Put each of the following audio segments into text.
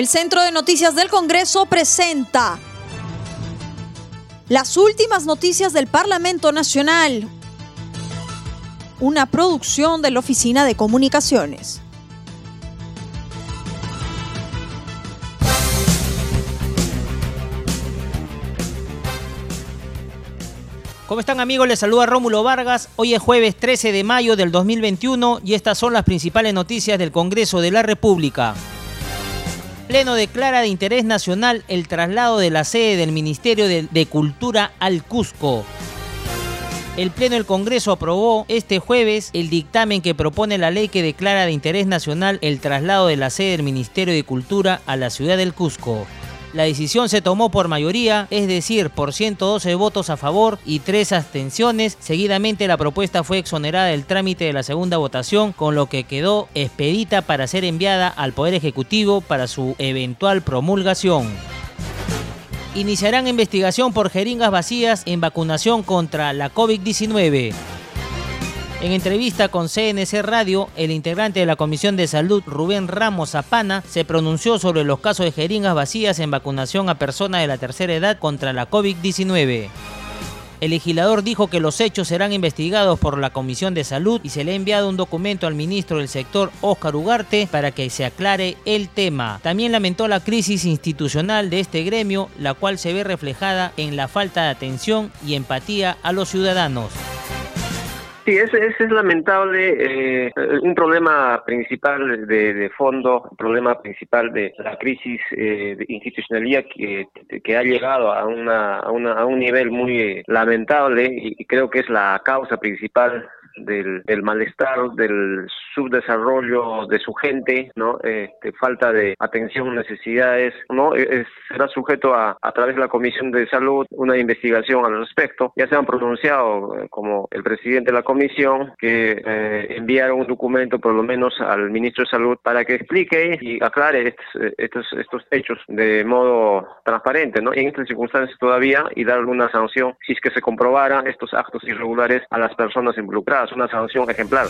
El Centro de Noticias del Congreso presenta las últimas noticias del Parlamento Nacional, una producción de la Oficina de Comunicaciones. ¿Cómo están amigos? Les saluda Rómulo Vargas. Hoy es jueves 13 de mayo del 2021 y estas son las principales noticias del Congreso de la República. Pleno declara de interés nacional el traslado de la sede del Ministerio de, Cultura al Cusco. El Pleno del Congreso aprobó este jueves el dictamen que propone la ley que declara de interés nacional el traslado de la sede del Ministerio de Cultura a la ciudad del Cusco. La decisión se tomó por mayoría, es decir, por 112 votos a favor y 3 abstenciones. Seguidamente la propuesta fue exonerada del trámite de la segunda votación, con lo que quedó expedita para ser enviada al Poder Ejecutivo para su eventual promulgación iniciarán investigación por jeringas vacías en vacunación contra la COVID-19. En entrevista con CNC Radio, el integrante de la Comisión de Salud, Rubén Ramos Zapana, se pronunció sobre los casos de jeringas vacías en vacunación a personas de la tercera edad contra la COVID-19. El legislador dijo que los hechos serán investigados por la Comisión de Salud y se le ha enviado un documento al ministro del sector, Óscar Ugarte, para que se aclare el tema. También lamentó la crisis institucional de este gremio, la cual se ve reflejada en la falta de atención y empatía a los ciudadanos. Sí, ese, es lamentable, eh, un problema principal de, fondo, un problema principal de la crisis eh, de institucionalidad que, que ha llegado a, una, a, una, a un nivel muy lamentable y creo que es la causa principal del, malestar, del subdesarrollo de su gente, ¿no? Este, falta de atención, necesidades, ¿no? E, será sujeto a, a través de la Comisión de Salud, una investigación al respecto. Ya se han pronunciado, eh, como el presidente de la comisión, que eh, enviaron un documento, por lo menos, al ministro de Salud para que explique y aclare estos, estos, hechos de modo transparente, ¿no? En estas circunstancias todavía y dar alguna sanción si es que se comprobara estos actos irregulares a las personas involucradas una sanción ejemplar.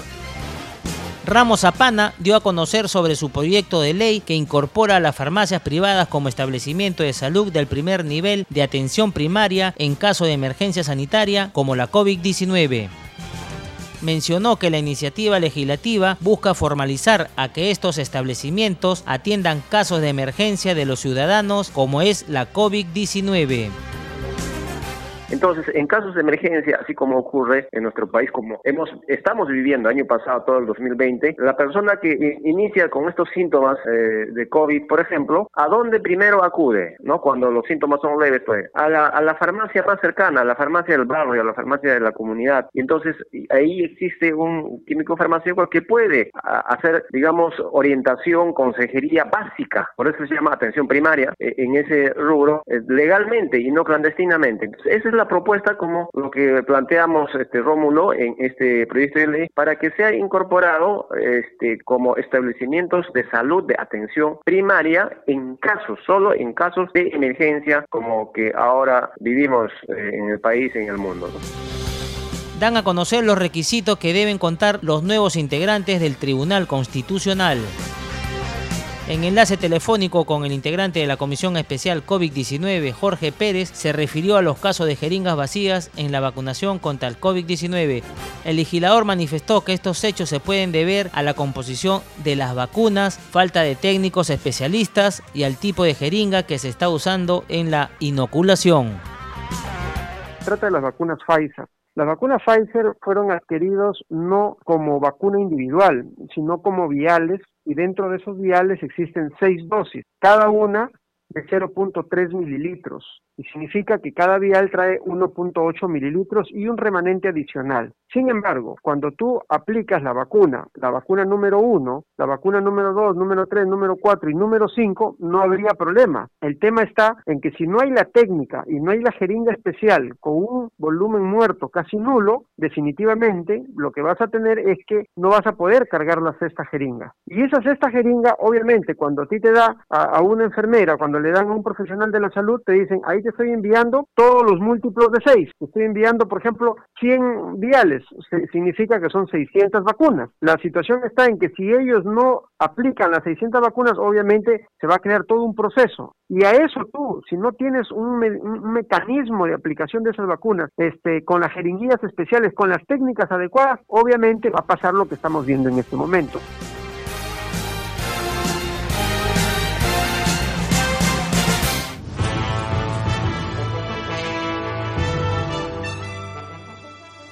Ramos Zapana dio a conocer sobre su proyecto de ley que incorpora a las farmacias privadas como establecimiento de salud del primer nivel de atención primaria en caso de emergencia sanitaria como la COVID-19 mencionó que la iniciativa legislativa busca formalizar a que estos establecimientos atiendan casos de emergencia de los ciudadanos como es la COVID-19. Entonces, en casos de emergencia, así como ocurre en nuestro país, como hemos estamos viviendo año pasado, todo el 2020, la persona que inicia con estos síntomas eh, de COVID, por ejemplo, ¿a dónde primero acude? ¿No? Cuando los síntomas son leves, pues a la, a la farmacia más cercana, a la farmacia del barrio, a la farmacia de la comunidad. Y entonces ahí existe un químico farmacéutico que puede hacer, digamos, orientación, consejería básica, por eso se llama atención primaria, eh, en ese rubro, eh, legalmente y no clandestinamente. Entonces, esa es la propuesta como lo que planteamos este Rómulo en este proyecto de ley para que sea incorporado este como establecimientos de salud de atención primaria en casos solo en casos de emergencia como que ahora vivimos eh, en el país en el mundo. Dan a conocer los requisitos que deben contar los nuevos integrantes del Tribunal Constitucional. En enlace telefónico con el integrante de la Comisión Especial COVID-19, Jorge Pérez, se refirió a los casos de jeringas vacías en la vacunación contra el COVID-19. El legislador manifestó que estos hechos se pueden deber a la composición de las vacunas, falta de técnicos especialistas y al tipo de jeringa que se está usando en la inoculación. Trata de las vacunas Pfizer. Las vacunas Pfizer fueron adquiridos no como vacuna individual, sino como viales y dentro de esos viales existen seis dosis, cada una de 0.3 mililitros significa que cada vial trae 1.8 mililitros y un remanente adicional. Sin embargo, cuando tú aplicas la vacuna, la vacuna número 1, la vacuna número 2, número 3, número 4 y número 5, no habría problema. El tema está en que si no hay la técnica y no hay la jeringa especial con un volumen muerto casi nulo, definitivamente lo que vas a tener es que no vas a poder cargar la cesta jeringa. Y esa cesta jeringa, obviamente, cuando a ti te da a, a una enfermera, cuando le dan a un profesional de la salud, te dicen, ahí te estoy enviando todos los múltiplos de 6. Estoy enviando, por ejemplo, 100 viales, significa que son 600 vacunas. La situación está en que si ellos no aplican las 600 vacunas, obviamente se va a crear todo un proceso. Y a eso tú, si no tienes un, mecanismo de aplicación de esas vacunas, este, con las jeringuillas especiales, con las técnicas adecuadas, obviamente va a pasar lo que estamos viendo en este momento.